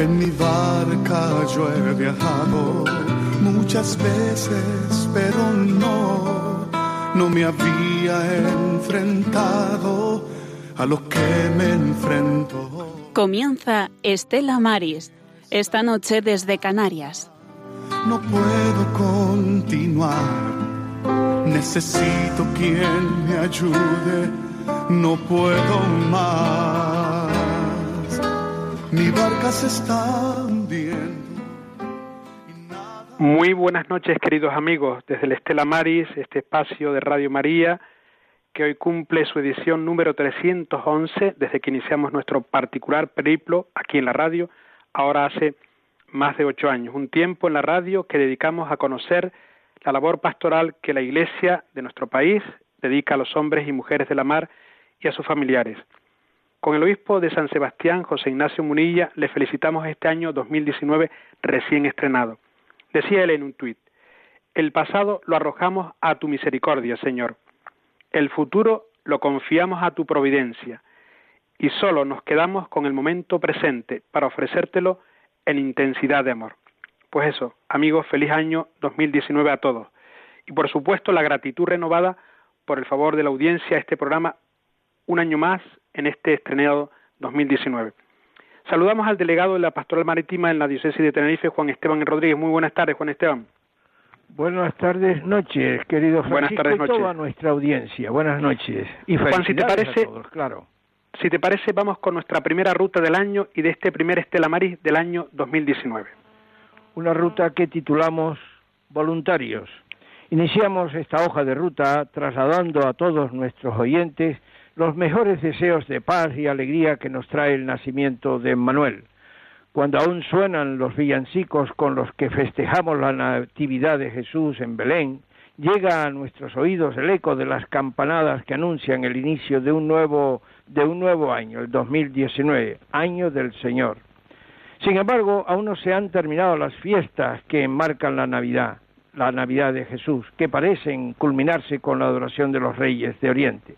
En mi barca yo he viajado muchas veces, pero no, no me había enfrentado a lo que me enfrento. Comienza Estela Maris, esta noche desde Canarias. No puedo continuar, necesito quien me ayude, no puedo más. Mi barca se está hundiendo. Muy buenas noches, queridos amigos, desde el Estela Maris, este espacio de Radio María, que hoy cumple su edición número 311 desde que iniciamos nuestro particular periplo aquí en la radio, ahora hace más de ocho años. Un tiempo en la radio que dedicamos a conocer la labor pastoral que la Iglesia de nuestro país dedica a los hombres y mujeres de la mar y a sus familiares. Con el obispo de San Sebastián, José Ignacio Munilla, le felicitamos este año 2019 recién estrenado. Decía él en un tuit, el pasado lo arrojamos a tu misericordia, Señor. El futuro lo confiamos a tu providencia. Y solo nos quedamos con el momento presente para ofrecértelo en intensidad de amor. Pues eso, amigos, feliz año 2019 a todos. Y por supuesto la gratitud renovada por el favor de la audiencia a este programa un año más en este estrenado 2019. Saludamos al delegado de la Pastoral Marítima en la Diócesis de Tenerife, Juan Esteban Rodríguez. Muy buenas tardes, Juan Esteban. Buenas tardes, noches, querido Francisco buenas tardes, y toda nuestra audiencia. Buenas noches. Y Juan, si te parece, a todos, claro. Si te parece, vamos con nuestra primera ruta del año y de este primer Estela Maris del año 2019. Una ruta que titulamos Voluntarios. Iniciamos esta hoja de ruta trasladando a todos nuestros oyentes los mejores deseos de paz y alegría que nos trae el nacimiento de Manuel. Cuando aún suenan los villancicos con los que festejamos la Natividad de Jesús en Belén, llega a nuestros oídos el eco de las campanadas que anuncian el inicio de un nuevo, de un nuevo año, el 2019, año del Señor. Sin embargo, aún no se han terminado las fiestas que enmarcan la Navidad, la Navidad de Jesús, que parecen culminarse con la adoración de los reyes de Oriente.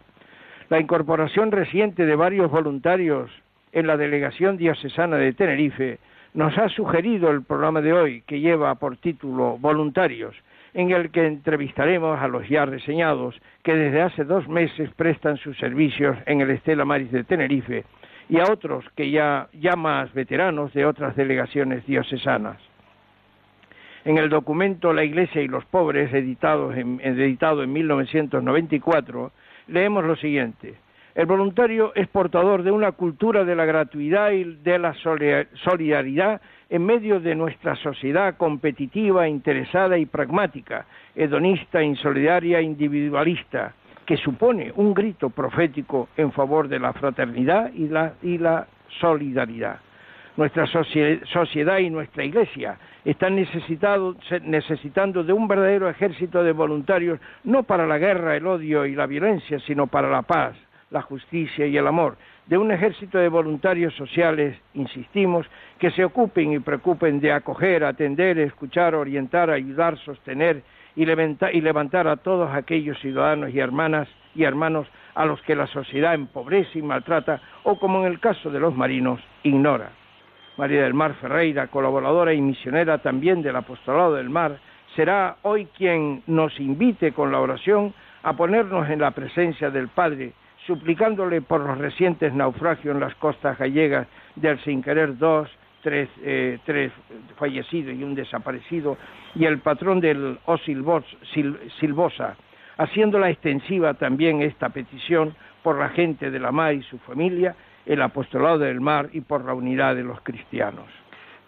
La incorporación reciente de varios voluntarios en la delegación diocesana de Tenerife nos ha sugerido el programa de hoy, que lleva por título Voluntarios, en el que entrevistaremos a los ya reseñados que desde hace dos meses prestan sus servicios en el Estela Maris de Tenerife y a otros que ya, ya más veteranos de otras delegaciones diocesanas. En el documento La Iglesia y los Pobres, editado en, editado en 1994, leemos lo siguiente. El voluntario es portador de una cultura de la gratuidad y de la solidaridad en medio de nuestra sociedad competitiva, interesada y pragmática, hedonista, insolidaria individualista, que supone un grito profético en favor de la fraternidad y la, y la solidaridad. Nuestra sociedad y nuestra Iglesia están necesitando de un verdadero ejército de voluntarios, no para la guerra, el odio y la violencia, sino para la paz, la justicia y el amor, de un ejército de voluntarios sociales, insistimos, que se ocupen y preocupen de acoger, atender, escuchar, orientar, ayudar, sostener y levantar, a todos aquellos ciudadanos y hermanas y hermanos a los que la sociedad empobrece y maltrata o, como en el caso de los marinos, ignora. María del Mar Ferreira, colaboradora y misionera también del Apostolado del Mar, será hoy quien nos invite con la oración a ponernos en la presencia del Padre, suplicándole por los recientes naufragios en las costas gallegas del Sin Querer dos, tres, eh, tres fallecidos y un desaparecido, y el patrón del O Silvosa, haciéndola extensiva también esta petición por la gente de la mar y su familia, el apostolado del mar y por la unidad de los cristianos.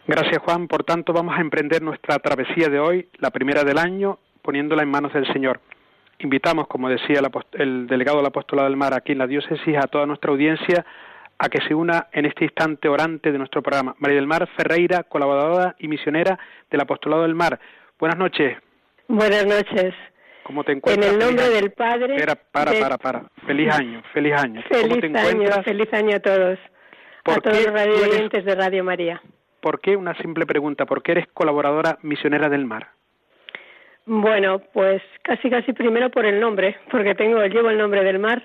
Gracias Juan, por tanto vamos a emprender nuestra travesía de hoy, la primera del año, poniéndola en manos del Señor. Invitamos, como decía el, el delegado del apostolado del mar aquí en la diócesis, a toda nuestra audiencia a que se una en este instante orante de nuestro programa. María del Mar Ferreira, colaboradora y misionera del Apostolado del Mar. Buenas noches. Buenas noches. ¿Cómo te encuentras? En el nombre del Padre. Espera, para, para, para. Feliz año, feliz año. Feliz año, feliz año a todos. A todos los radioyentes de Radio María. ¿Por qué? Una simple pregunta. ¿Por qué eres colaboradora misionera del mar? Bueno, pues casi casi primero por el nombre, porque tengo llevo el nombre del mar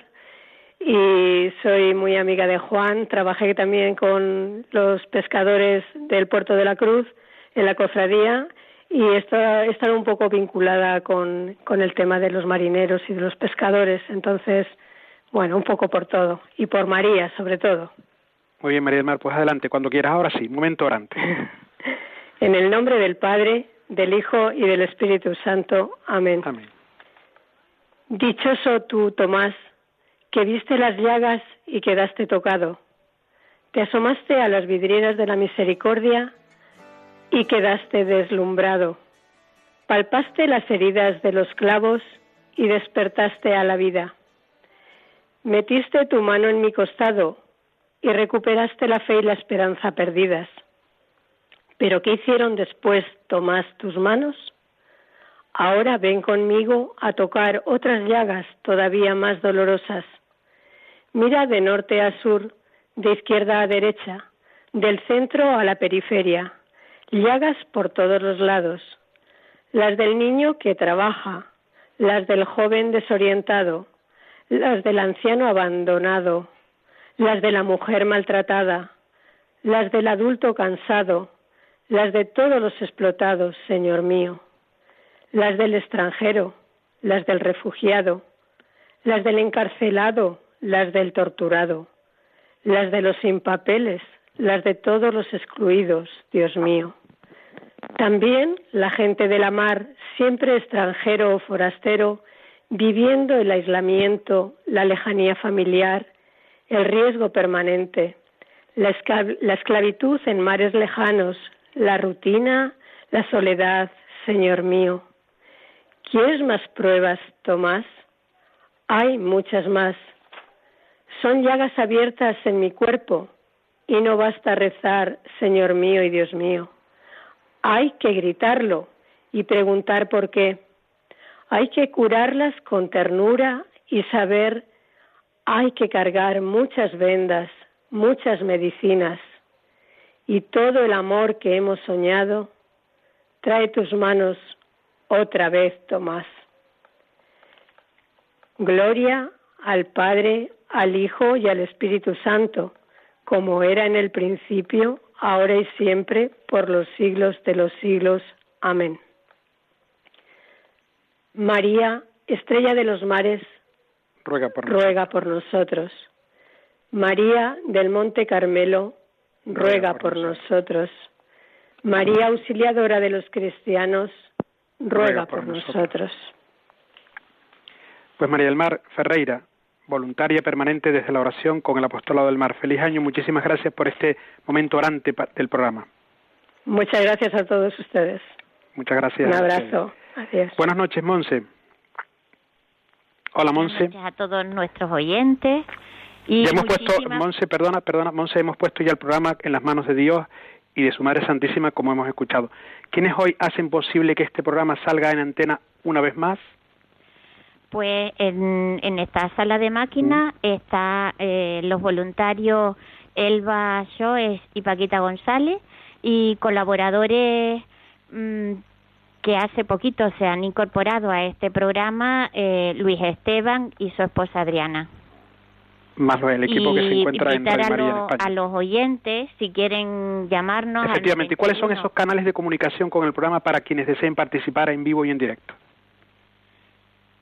y soy muy amiga de Juan. Trabajé también con los pescadores del Puerto de la Cruz en la cofradía y he estado un poco vinculada con, con el tema de los marineros y de los pescadores. Entonces, bueno, un poco por todo y por María sobre todo. Muy bien, María del Mar, pues adelante, cuando quieras, ahora sí, momento orante. en el nombre del Padre, del Hijo y del Espíritu Santo. Amén. Amén. Dichoso tú, Tomás, que viste las llagas y quedaste tocado. Te asomaste a las vidrieras de la misericordia y quedaste deslumbrado. Palpaste las heridas de los clavos y despertaste a la vida. Metiste tu mano en mi costado y recuperaste la fe y la esperanza perdidas. Pero ¿qué hicieron después, Tomás, tus manos? Ahora ven conmigo a tocar otras llagas todavía más dolorosas. Mira de norte a sur, de izquierda a derecha, del centro a la periferia, llagas por todos los lados. Las del niño que trabaja, las del joven desorientado, las del anciano abandonado, las de la mujer maltratada, las del adulto cansado, las de todos los explotados, Señor mío, las del extranjero, las del refugiado, las del encarcelado, las del torturado, las de los sin papeles, las de todos los excluidos, Dios mío. También la gente de la mar, siempre extranjero o forastero, viviendo el aislamiento, la lejanía familiar, el riesgo permanente, la, esclavitud en mares lejanos, la rutina, la soledad, Señor mío. ¿Quieres más pruebas, Tomás? Hay muchas más. Son llagas abiertas en mi cuerpo y no basta rezar, Señor mío y Dios mío. Hay que gritarlo y preguntar por qué. Hay que curarlas con ternura y saber hay que cargar muchas vendas, muchas medicinas y todo el amor que hemos soñado, trae tus manos otra vez, Tomás. Gloria al Padre, al Hijo y al Espíritu Santo, como era en el principio, ahora y siempre, por los siglos de los siglos. Amén. María, estrella de los mares, ruega por, ruega por nosotros. María del Monte Carmelo, ruega por nosotros. María Auxiliadora de los cristianos, ruega por nosotros. Pues María del Mar Ferreira, voluntaria permanente desde la oración con el Apostolado del Mar. Feliz año, muchísimas gracias por este momento orante del programa. Muchas gracias a todos ustedes. Muchas gracias. Un abrazo. Adiós. Buenas noches, Monse. Hola, Monse. Buenas noches a todos nuestros oyentes. Y hemos puesto, Monse, perdona, perdona, Monse, hemos puesto ya el programa en las manos de Dios y de su Madre Santísima, como hemos escuchado. ¿Quiénes hoy hacen posible que este programa salga en antena una vez más? Pues en, en esta sala de máquinas mm. está eh, los voluntarios Elba Joes y Paquita González y colaboradores mm, que hace poquito se han incorporado a este programa eh, Luis Esteban y su esposa Adriana. Más el equipo que se encuentra en Radio María en España. A los oyentes, si quieren llamarnos. Efectivamente, ¿y cuáles son esos canales de comunicación con el programa para quienes deseen participar en vivo y en directo?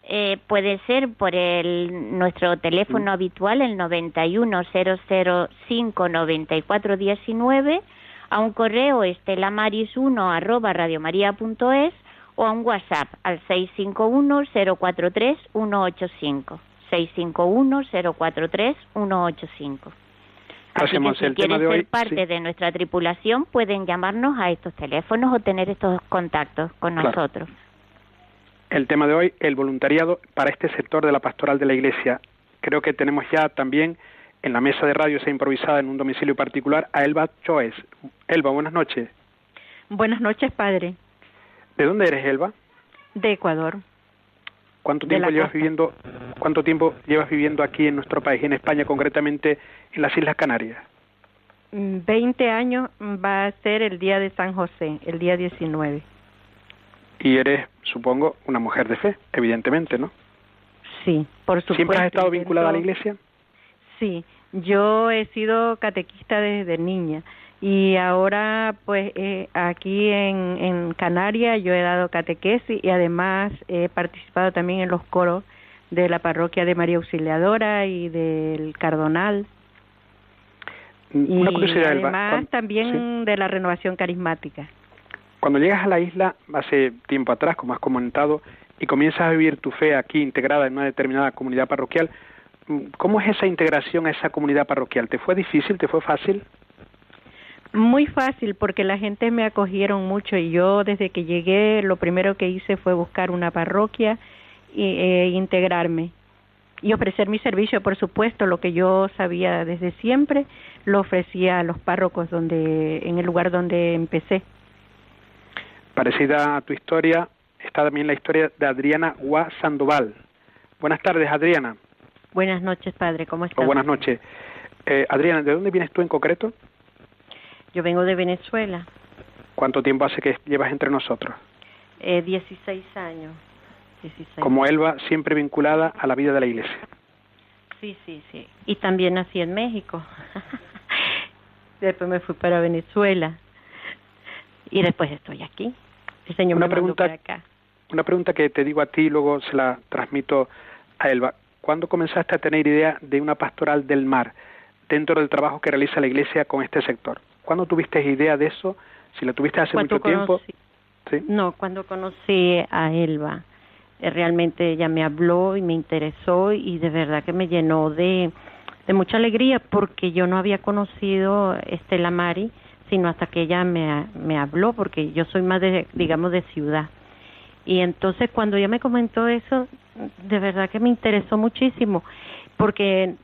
Eh, puede ser por el nuestro teléfono habitual, el 910059419 a un correo estelamaris1 arroba radiomaria.es o a un WhatsApp al 651-043-185. 651-043-185. Así que si quieren ser parte de nuestra tripulación pueden llamarnos a estos teléfonos o tener estos contactos con nosotros. El tema de hoy, el voluntariado para este sector de la pastoral de la Iglesia. Creo que tenemos ya también en la mesa de radio esa improvisada en un domicilio particular a Elba Choes. Elba, buenas noches. Buenas noches, padre. ¿De dónde eres, Elba? De Ecuador. ¿Cuánto tiempo llevas viviendo cuánto tiempo llevas viviendo aquí en nuestro país, en España, concretamente en las Islas Canarias? Mm, veinte años va a ser el día de San José, el día 19. Y eres, supongo, una mujer de fe, evidentemente, ¿no? Sí, por supuesto. ¿Siempre has estado vinculada a la iglesia? Sí, yo he sido catequista desde niña y ahora pues eh, aquí en, en Canarias yo he dado catequesis y además he participado también en los coros de la parroquia de María Auxiliadora y del Cardonal. Una y además también de la renovación carismática. Cuando llegas a la isla hace tiempo atrás, como has comentado, y comienzas a vivir tu fe aquí integrada en una determinada comunidad parroquial, ¿cómo es esa integración a esa comunidad parroquial? ¿Te fue difícil? ¿Te fue fácil? Muy fácil porque la gente me acogieron mucho y yo desde que llegué lo primero que hice fue buscar una parroquia e integrarme y ofrecer mi servicio, por supuesto, lo que yo sabía desde siempre lo ofrecía a los párrocos donde en el lugar donde empecé. Parecida a tu historia, está también la historia de Adriana Gua Sandoval. Buenas tardes, Adriana, Buenas noches, padre, ¿cómo estás? o buenas noches. Eh, Adriana, ¿de dónde vienes tú en concreto? Yo vengo de Venezuela, ¿Cuánto tiempo hace que llevas entre nosotros? eh, 16 años. 16. Como Elba, siempre vinculada a la vida de la iglesia. Sí, sí, sí. Y también nací en México. después me fui para Venezuela. Y después estoy aquí. El Señor Una me pregunta- acá. Una pregunta que te digo a ti y luego se la transmito a Elba. ¿Cuándo comenzaste a tener idea de una pastoral del mar dentro del trabajo que realiza la iglesia con este sector? ¿Cuándo tuviste idea de eso? Si la tuviste hace mucho tiempo. conocí- ¿sí? No, cuando conocí a Elba, eh, realmente ella me habló y me interesó y de verdad que me llenó de, de mucha alegría porque yo no había conocido Estela Mari sino hasta que ella me, me habló porque yo soy más de, digamos, de ciudad. Y entonces cuando ella me comentó eso, de verdad que me interesó muchísimo porque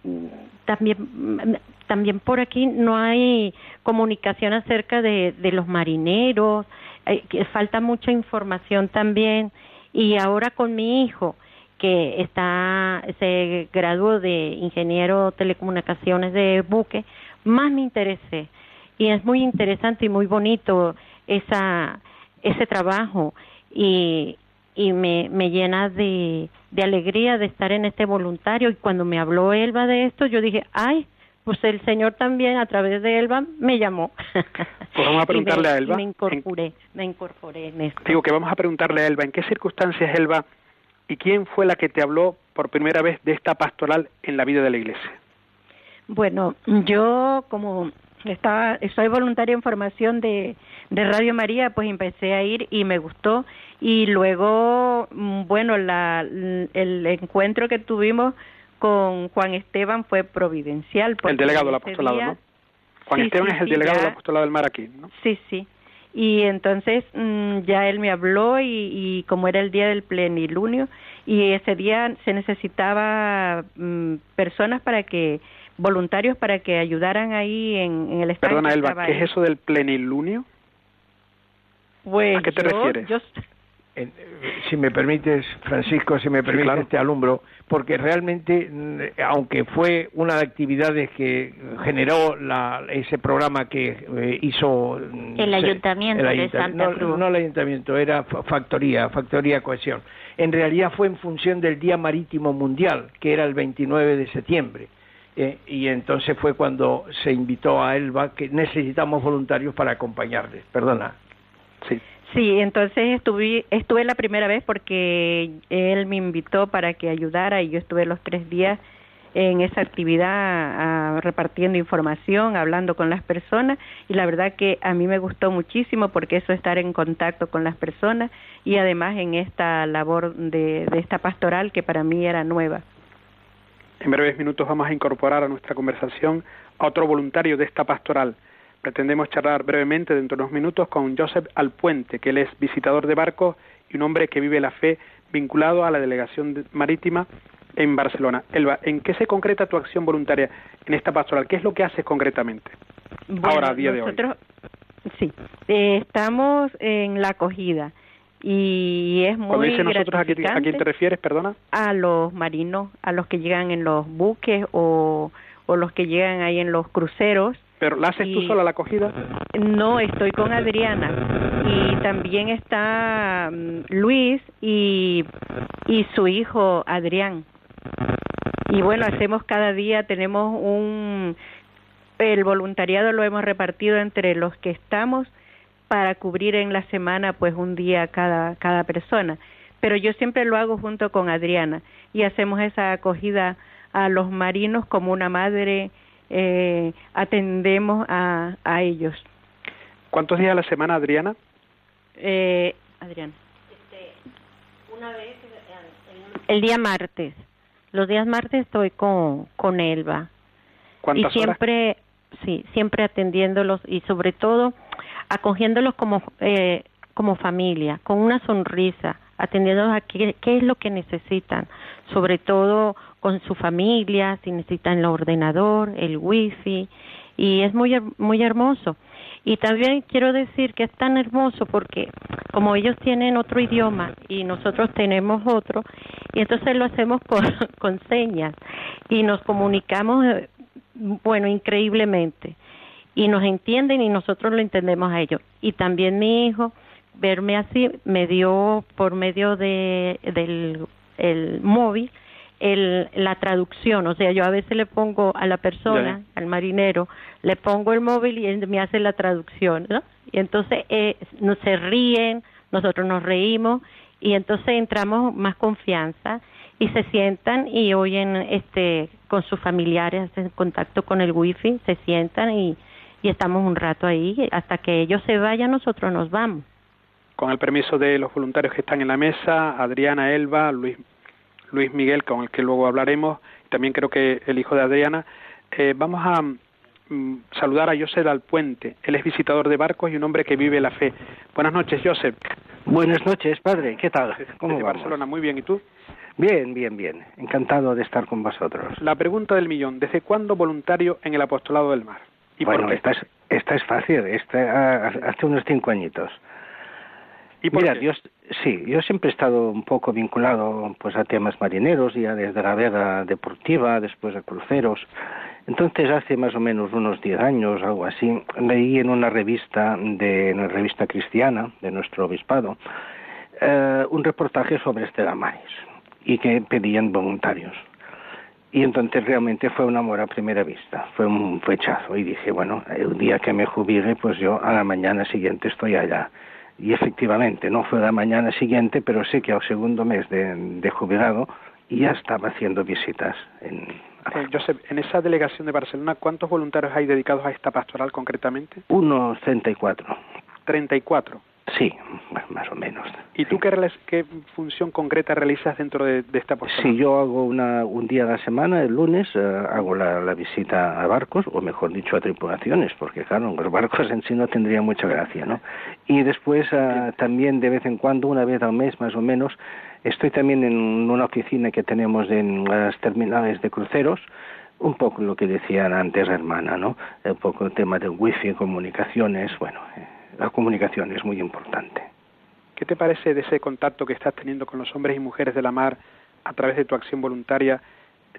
también también por aquí no hay comunicación acerca de, de los marineros, eh, falta mucha información también y ahora con mi hijo que está se graduó de ingeniero telecomunicaciones de buque, más me interesé y es muy interesante y muy bonito esa ese trabajo y y me, me llena de, de alegría de estar en este voluntario y cuando me habló Elba de esto yo dije ay pues el Señor también a través de Elba me llamó Pues vamos a preguntarle me- a Elba. y me incorporé me incorporé en esto Digo que vamos a preguntarle a Elba, ¿en qué circunstancias, Elba, y quién fue la que te habló por primera vez de esta pastoral en la vida de la iglesia? Bueno, yo como estaba, soy voluntaria en formación de, de Radio María, pues empecé a ir y me gustó. Y luego, mm, bueno, la, el encuentro que tuvimos con Juan Esteban fue providencial. El delegado del apostolado, día- ¿no? Juan Sí, Esteban sí, es el sí, delegado del apostolado del mar aquí, ¿no? Sí, sí. Y entonces mm, ya él me habló y, y como era el día del plenilunio y ese día se necesitaba mm, personas para que voluntarios para que ayudaran ahí en, en el estadio. Perdona, Elba, estaba ¿qué ahí. es eso del plenilunio? Pues ¿A qué te yo- refieres? yo- En- si me permites, Francisco, si me Sí, permites, claro. te alumbro, porque realmente, mm, aunque fue una de actividades que generó la, ese programa que eh, hizo mm, El ayuntamiento de Santa no, Cruz. No el ayuntamiento, era fa- factoría, factoría cohesión. En realidad fue en función del Día Marítimo Mundial, que era el 29 de septiembre. Eh, y entonces fue cuando se invitó a Elba que necesitamos voluntarios para acompañarles. Perdona. Sí. Sí, entonces estuve, estuve la primera vez porque él me invitó para que ayudara y yo estuve los tres días en esa actividad repartiendo información, hablando con las personas y la verdad que a mí me gustó muchísimo porque eso estar en contacto con las personas y además en esta labor de, de esta pastoral que para mí era nueva. En breves minutos vamos a incorporar a nuestra conversación a otro voluntario de esta pastoral. Pretendemos charlar brevemente dentro de unos minutos con Joseph Alpuente, que él es visitador de barcos y un hombre que vive la fe vinculado a la delegación de- marítima en Barcelona. Elba, ¿en qué se concreta tu acción voluntaria en esta pastoral? ¿Qué es lo que haces concretamente? Ahora, a día de hoy. nosotros, Sí, eh, estamos en la acogida y es Cuando muy dices nosotros, ¿a quién, ¿a quién te refieres? Perdona. a los marinos, a los que llegan en los buques o, o los que llegan ahí en los cruceros. ¿Pero la haces tú Y- sola la acogida? No, estoy con Adriana y también está mm, Luis y, y su hijo Adrián. Y bueno, hacemos cada día, tenemos un... El voluntariado lo hemos repartido entre los que estamos para cubrir en la semana pues un día cada, cada persona. Pero yo siempre lo hago junto con Adriana y hacemos esa acogida a los marinos como una madre, eh, atendemos a, a ellos. ¿Cuántos días a la semana, Adriana? Eh, Adriana. Este, una vez el, día martes. Los días martes estoy con, con Elba. y siempre, sí, siempre atendiéndolos y sobre todo acogiéndolos como, eh, como familia, con una sonrisa, atendiéndolos a qué, qué es lo que necesitan, sobre todo con su familia, si necesitan el ordenador, el wifi, y es muy, muy hermoso. Y también quiero decir que es tan hermoso porque como ellos tienen otro idioma y nosotros tenemos otro, y entonces lo hacemos con, con señas y nos comunicamos, eh, bueno, increíblemente. Y nos entienden y nosotros lo entendemos a ellos. Y también mi hijo, verme así, me dio por medio de, del el móvil el, la traducción, o sea, yo a veces le pongo a la persona, al marinero, le pongo el móvil y él me hace la traducción, ¿no? Y entonces eh, nos se ríen, nosotros nos reímos y entonces entramos más confianza y se sientan y oyen este con sus familiares en contacto con el wifi, se sientan y, y estamos un rato ahí hasta que ellos se vayan, nosotros nos vamos. Con el permiso de los voluntarios que están en la mesa, Adriana, Elba, Luis Luis Miguel, con el que luego hablaremos, y también creo que el hijo de Adriana. Eh, vamos a mm, saludar a Josep Alpuente. Él es visitador de barcos y un hombre que vive la fe. Buenas noches, Josep. Buenas noches, padre. ¿Qué tal? ¿Cómo Desde Barcelona, muy bien. ¿Y tú? Bien, bien, bien. Encantado de estar con vosotros. La pregunta del millón. ¿Desde cuándo voluntario en el apostolado del mar? ¿Y bueno, esta es, esta es fácil. Esta, hace unos cinco añitos. Mira, Dios, sí, yo siempre he estado un poco vinculado pues a temas marineros, ya desde la vega deportiva, después a cruceros. Entonces, hace más o menos unos 10 años, algo así, leí en una revista, de una revista cristiana de nuestro obispado, eh, un reportaje sobre Estela Maris y que pedían voluntarios. Y entonces realmente fue un amor a primera vista, fue un fechazo. Y dije, bueno, el día que me jubile, pues yo a la mañana siguiente estoy allá y efectivamente no fue la mañana siguiente, pero sé que al segundo mes de, jubilado ya estaba haciendo visitas. En... Eh, Josep, en esa delegación de Barcelona, ¿cuántos voluntarios hay dedicados a esta pastoral concretamente? Unos 34. 34. Sí, más o menos. ¿Y tú qué, qué, función concreta realizas dentro de, esta postura? Sí, yo hago una, un día a la semana, el lunes, eh, hago la, visita a barcos, o mejor dicho, a tripulaciones, porque claro, los barcos en sí no tendrían mucha gracia, ¿no? Y después eh, también de vez en cuando, una vez al mes más o menos, estoy también en una oficina que tenemos en las terminales de cruceros, un poco lo que decían antes hermana, ¿no? Un poco el tema del wifi, comunicaciones, bueno... La comunicación es muy importante. ¿Qué te parece de ese contacto que estás teniendo con los hombres y mujeres de la mar a través de tu acción voluntaria,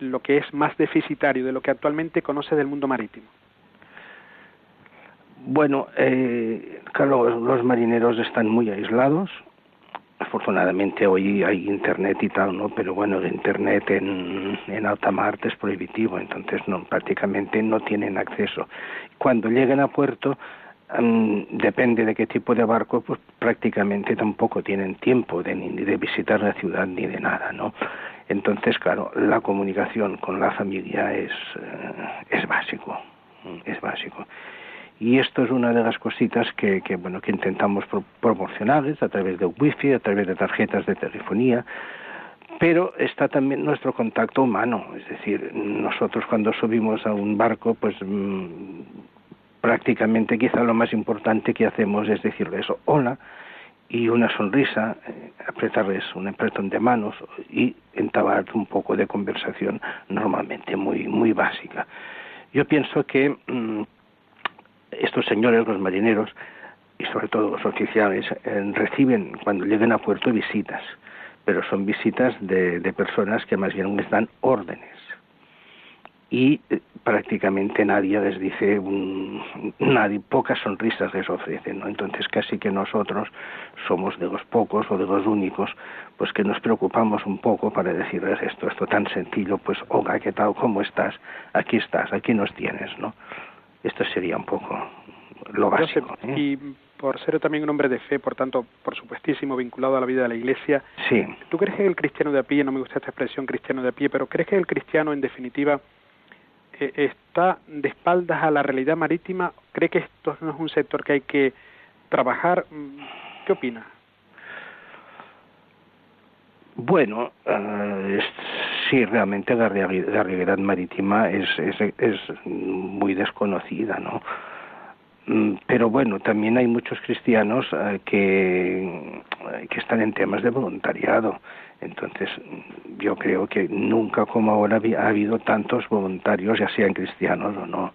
lo que es más deficitario de lo que actualmente conoces del mundo marítimo? Bueno, eh, claro, los marineros están muy aislados. Afortunadamente hoy hay internet y tal, ¿no? Pero bueno, el internet en, en alta mar es prohibitivo, entonces no, prácticamente no tienen acceso. Cuando lleguen a puerto, depende de qué tipo de barco, pues prácticamente tampoco tienen tiempo de, ni de visitar la ciudad ni de nada, ¿no? Entonces, claro, la comunicación con la familia es, eh, es básico, es básico. Y esto es una de las cositas que, que bueno, que intentamos proporcionarles a través de wifi, a través de tarjetas de telefonía, pero está también nuestro contacto humano, es decir, nosotros cuando subimos a un barco, pues mm, prácticamente quizá lo más importante que hacemos es decirles hola y una sonrisa, eh, apretarles un apretón de manos y entablar un poco de conversación normalmente muy, muy básica. Yo pienso que mm, estos señores, los marineros, y sobre todo los oficiales, eh, reciben cuando lleguen a puerto visitas, pero son visitas de, de personas que más bien les dan órdenes y eh, prácticamente nadie les dice nadie pocas sonrisas les ofrecen ¿no? entonces casi que nosotros somos de los pocos o de los únicos pues que nos preocupamos un poco para decirles esto esto tan sencillo pues hola qué tal cómo estás aquí estás aquí nos tienes no esto sería un poco lo básico ¿eh? y por ser también un hombre de fe, por tanto, por supuestísimo, vinculado a la vida de la Iglesia. Sí. ¿Tú crees que el cristiano de a pie, no me gusta esta expresión cristiano de a pie, pero crees que el cristiano, en definitiva, está de espaldas a la realidad marítima? ¿Cree que esto no es un sector que hay que trabajar? ¿Qué opina? Bueno, uh, sí, realmente la, realidad marítima es, es, es muy desconocida, ¿no? Mm, pero bueno, también hay muchos cristianos uh, que, que están en temas de voluntariado. Entonces, yo creo que nunca como ahora ha habido tantos voluntarios, ya sean cristianos o no.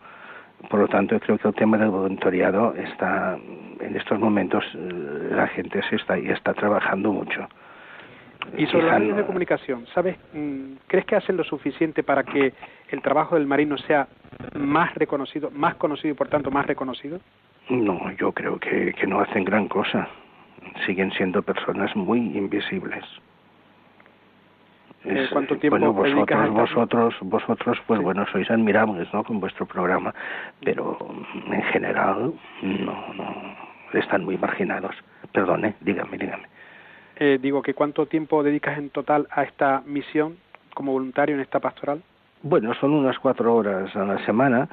Por lo tanto, creo que el tema del voluntariado está, en estos momentos, eh, la gente se está, y está trabajando mucho. Y sobre los medios de comunicación, ¿sabes? Mm, ¿Crees que hacen lo suficiente para que el trabajo del marino sea más reconocido, más conocido y por tanto más reconocido? No, yo creo que, que no hacen gran cosa. Siguen siendo personas muy invisibles. Eh, ¿Cuánto tiempo bueno, vosotros, vosotros, vosotros, pues bueno, sois admirables, ¿no? Con vuestro programa, pero en general no, no, están muy marginados. Perdone, dígame, dígame. Eh, digo que cuánto tiempo dedicas en total a esta misión como voluntario en esta pastoral. Bueno, son unas cuatro horas a la semana,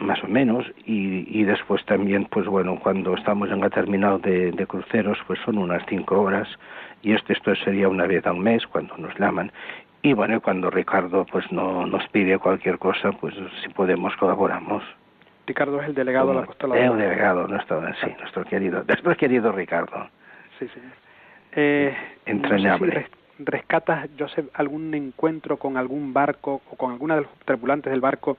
más o menos, y, y después también, pues bueno, cuando estamos en la terminal de, de cruceros, pues son unas cinco horas y esto, esto sería una vez al mes cuando nos llaman. Y bueno cuando Ricardo pues no nos pide cualquier cosa pues si podemos colaboramos. Ricardo es el delegado del apostolado el delegado nuestro sí nuestro querido nuestro querido Ricardo. Sí eh, entrañable rescatas Joseph algún encuentro con algún barco o con alguna de los tripulantes del barco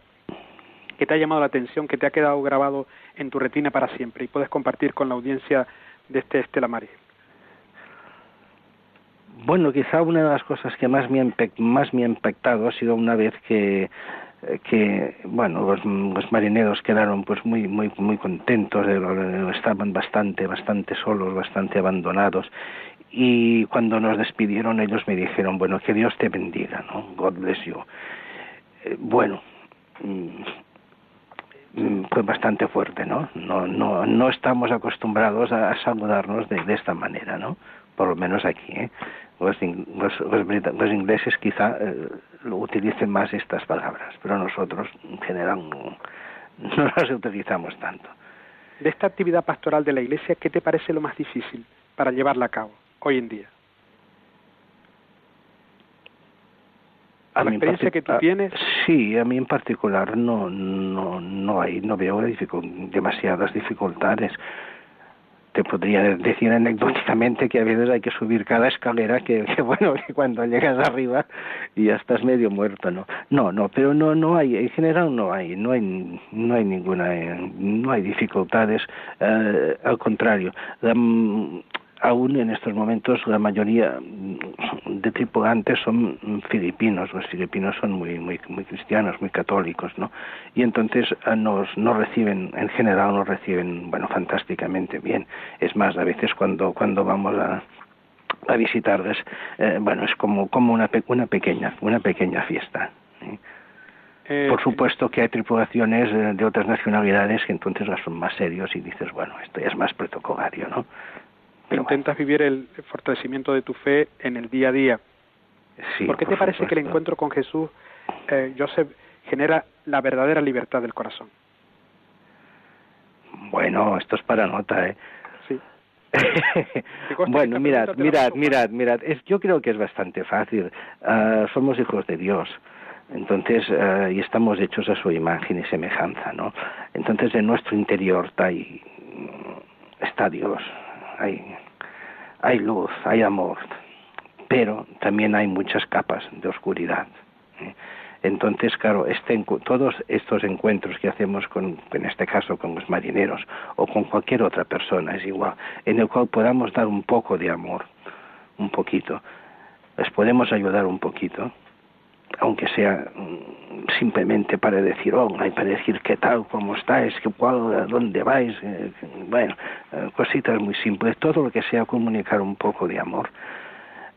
que te ha llamado la atención que te ha quedado grabado en tu retina para siempre y puedes compartir con la audiencia de este Estela Maris bueno, quizá una de las cosas que más me más me ha impactado ha sido una vez que que bueno los, marineros quedaron pues muy muy muy contentos estaban bastante bastante solos bastante abandonados. Y cuando nos despidieron ellos me dijeron bueno que Dios te bendiga no God bless you. Eh, bueno mm, fue bastante fuerte no no no no estamos acostumbrados a, saludarnos de, de esta manera no por lo menos aquí ¿eh? los, los, ingleses quizá eh, utilicen más estas palabras, pero nosotros en general no, las utilizamos tanto. De esta actividad pastoral de la Iglesia, ¿qué te parece lo más difícil para llevarla a cabo hoy en día? A la experiencia que tú tienes. Sí, a mí en particular no no no hay no veo demasiadas dificultades. Te podría decir anecdóticamente que a veces hay que subir cada escalera que, bueno que cuando llegas arriba ya estás medio muerto no no no pero no no hay en general no hay no hay no hay ninguna no hay dificultades eh, al contrario aún en estos momentos la mayoría de tripulantes son filipinos, los filipinos son muy muy muy cristianos, muy católicos, ¿no? Y entonces ah, nos nos reciben en general nos reciben bueno fantásticamente bien. Es más a veces cuando cuando vamos a a visitarles, eh, bueno, es como como una una pequeña una pequeña fiesta. Eh, Por supuesto que hay tripulaciones eh, de otras nacionalidades que entonces son más serios y dices, bueno, esto ya es más protocolario, ¿no? Intentas vivir el fortalecimiento de tu fe en el día a día. ¿Por qué te parece que el encuentro con Jesús, eh, Joseph, genera la verdadera libertad del corazón? Bueno, esto es para nota, ¿eh? Sí. bueno, mirad, mirad, mirad, mirad. Es, yo creo que es bastante fácil. Ah, somos hijos de Dios. Entonces, ah, y estamos hechos a su imagen y semejanza, ¿no? Entonces, en nuestro interior está, ahí, está Dios, hay, hay luz, hay amor, pero también hay muchas capas de oscuridad. ¿eh? Entonces, claro, este, todos estos encuentros que hacemos con, en este caso, con los marineros o con cualquier otra persona es igual, en el cual podamos dar un poco de amor, un poquito, les podemos ayudar un poquito, aunque sea mm, simplemente para decir, oh, hay para decir qué tal, cómo estáis, qué, cuál, dónde vais, eh, bueno, eh, cositas muy simples, todo lo que sea comunicar un poco de amor.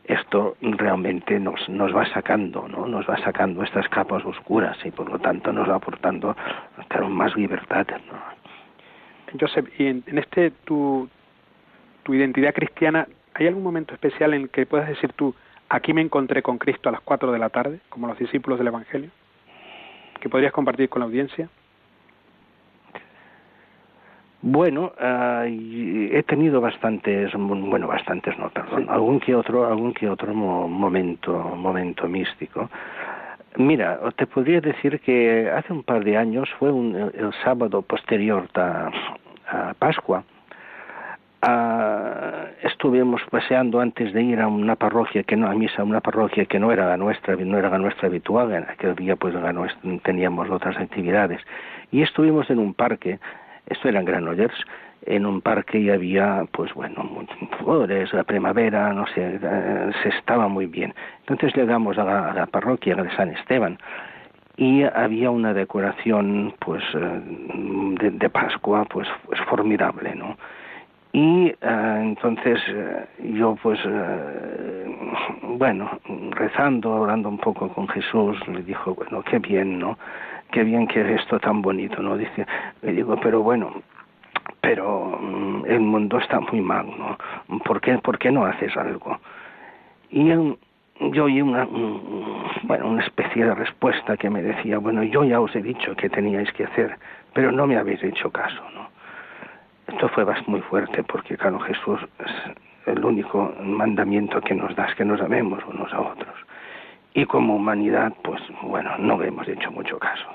Esto realmente nos, nos va sacando, ¿no? Nos va sacando estas capas oscuras y por lo tanto nos va aportando, más libertad, ¿no? Joseph, y en, en este tu, tu identidad cristiana, ¿hay algún momento especial en el que puedas decir tú, aquí me encontré con Cristo a las 4 de la tarde, como los discípulos del Evangelio? ¿Que podrías compartir con la audiencia? Bueno, uh, he tenido bastantes, bueno, bastantes no, perdón, sí. algún que otro, algún que otro momento, momento místico. Mira, te podría decir que hace un par de años fue un, el, el sábado posterior a, a Pascua. Uh, estuvimos paseando antes de ir a una parroquia que no a misa una parroquia que no era la nuestra no era la nuestra habitual en aquel día pues la nuestra, teníamos otras actividades. Y estuvimos en un parque esto era en Granollers en un parque y había pues bueno flores la primavera no sé eh, se estaba muy bien. Entonces llegamos a la, a la parroquia de San Esteban y había una decoración pues eh, de, de Pascua pues, pues formidable no y uh, entonces uh, yo pues uh, bueno rezando hablando un poco con Jesús le dijo bueno qué bien no qué bien que es esto tan bonito no dice le digo pero bueno pero um, el mundo está muy mal no por qué por qué no haces algo y yo oí una un, bueno una especie de respuesta que me decía bueno yo ya os he dicho que teníais que hacer pero no me habéis hecho caso no esto fue muy fuerte porque, claro, Jesús es el único mandamiento que nos da, es que nos amemos unos a otros. Y como humanidad, pues bueno, no le hemos hecho mucho caso.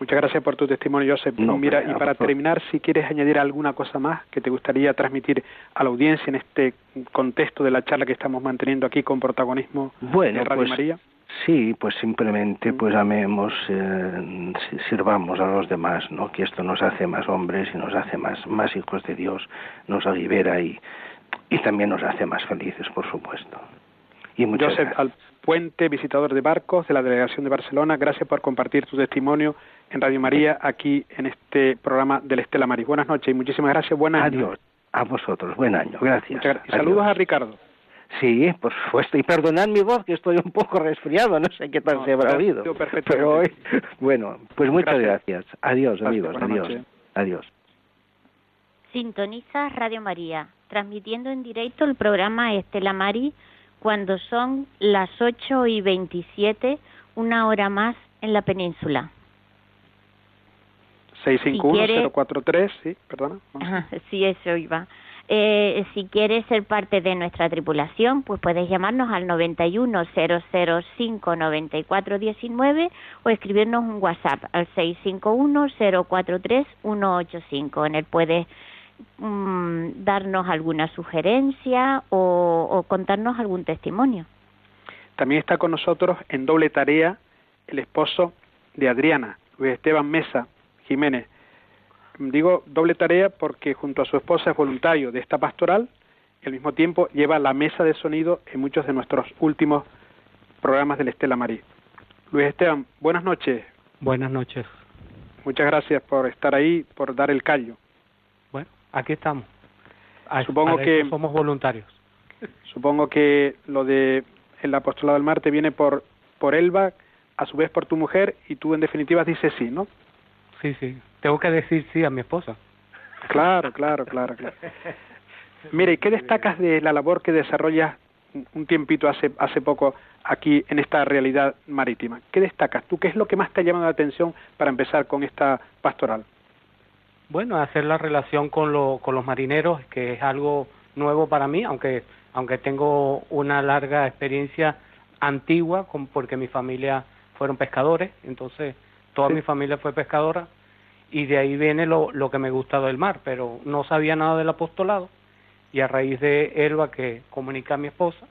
Muchas gracias por tu testimonio, Joseph. No, Mira, y para terminar, si quieres añadir alguna cosa más que te gustaría transmitir a la audiencia en este contexto de la charla que estamos manteniendo aquí con protagonismo bueno, de Radio pues, María. Sí, pues simplemente pues amemos, eh, sirvamos a los demás, ¿no? Que esto nos hace más hombres y nos hace más, más hijos de Dios, nos libera y, y también nos hace más felices, por supuesto. Y gracias. Alpuente, visitador de barcos de la Delegación de Barcelona, gracias por compartir tu testimonio en Radio María, aquí en este programa del Estela Maris. Buenas noches y muchísimas gracias. Buen año. Adiós. A vosotros. Buen año. Gracias. Y saludos Adiós. a Ricardo. Sí, por supuesto. Y perdonad mi voz, que estoy un poco resfriado, no sé qué tal No, se habrá oído. Pero hoy, bueno, pues muchas Gracias. gracias. Adiós, Gracias, amigos. Adiós. noches. Adiós. Sintoniza Radio María, transmitiendo en directo el programa Estela Mari cuando son las 8 y 27, una hora más en la península. 651-043, sí, perdona. Ajá, sí, eso iba. Eh, si quieres ser parte de nuestra tripulación, pues puedes llamarnos al 910059419 o escribirnos un WhatsApp al 651043185. En él puedes mm, darnos alguna sugerencia o, o contarnos algún testimonio. También está con nosotros en doble tarea el esposo de Adriana, Luis Esteban Mesa Jiménez. Digo doble tarea porque junto a su esposa es voluntario de esta pastoral y al mismo tiempo lleva la mesa de sonido en muchos de nuestros últimos programas del Estela Marí. Luis Esteban, buenas noches. Buenas noches. Muchas gracias por estar ahí, por dar el callo. Bueno, aquí estamos. A- Supongo que- somos voluntarios. Supongo que lo de el apostolado del Marte viene por por Elba, a su vez por tu mujer y tú en definitiva dices sí, ¿no? Sí, sí. Tengo que decir sí a mi esposa. Claro, claro, claro, claro. Mire, ¿qué destacas de la labor que desarrollas un tiempito hace hace poco aquí en esta realidad marítima? ¿Qué destacas? ¿Tú qué es lo que más te ha llamado la atención para empezar con esta pastoral? Bueno, hacer la relación con, lo, con los marineros, que es algo nuevo para mí, aunque aunque tengo una larga experiencia antigua, con, porque mi familia fueron pescadores, entonces toda Sí. mi familia fue pescadora y de ahí viene lo, lo que me gusta del mar, pero no sabía nada del apostolado y a raíz de Elba que comunica a mi esposa,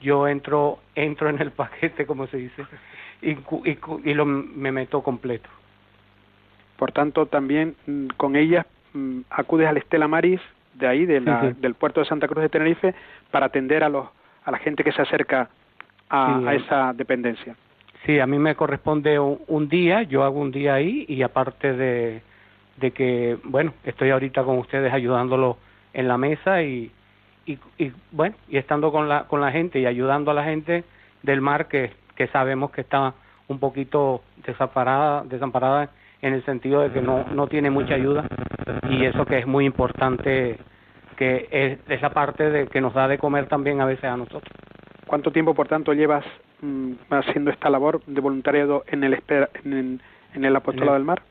yo entro entro en el paquete, como se dice, y, y, y lo, me meto completo. Por tanto, también mm, con ellas mm, acudes al Estela Maris de ahí, de la- Sí, sí. del puerto de Santa Cruz de Tenerife, para atender a los a la gente que se acerca a, Sí, a esa dependencia. Sí, a mí me corresponde un, día, yo hago un día ahí y aparte de, que, bueno, estoy ahorita con ustedes ayudándolo en la mesa y, y, y, bueno, y estando con la, con la gente y ayudando a la gente del mar que, que sabemos que está un poquito desamparada, desamparada en el sentido de que no, no tiene mucha ayuda y eso que es muy importante que es esa parte de que nos da de comer también a veces a nosotros. ¿Cuánto tiempo, por tanto, llevas haciendo esta labor de voluntariado en el, en, en el apostolado del mar?